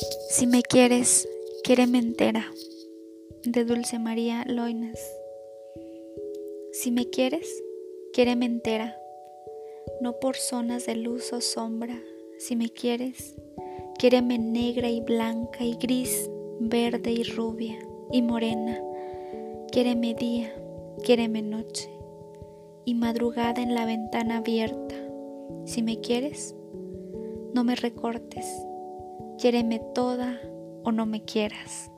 Si me quieres, quiéreme entera, de Dulce María Loines. Si me quieres, quiéreme entera, no por zonas de luz o sombra. Si me quieres, quiéreme negra y blanca y gris, verde y rubia y morena. Quiéreme día, quiéreme noche y madrugada en la ventana abierta. Si me quieres, no me recortes Quiéreme toda o no me quieras.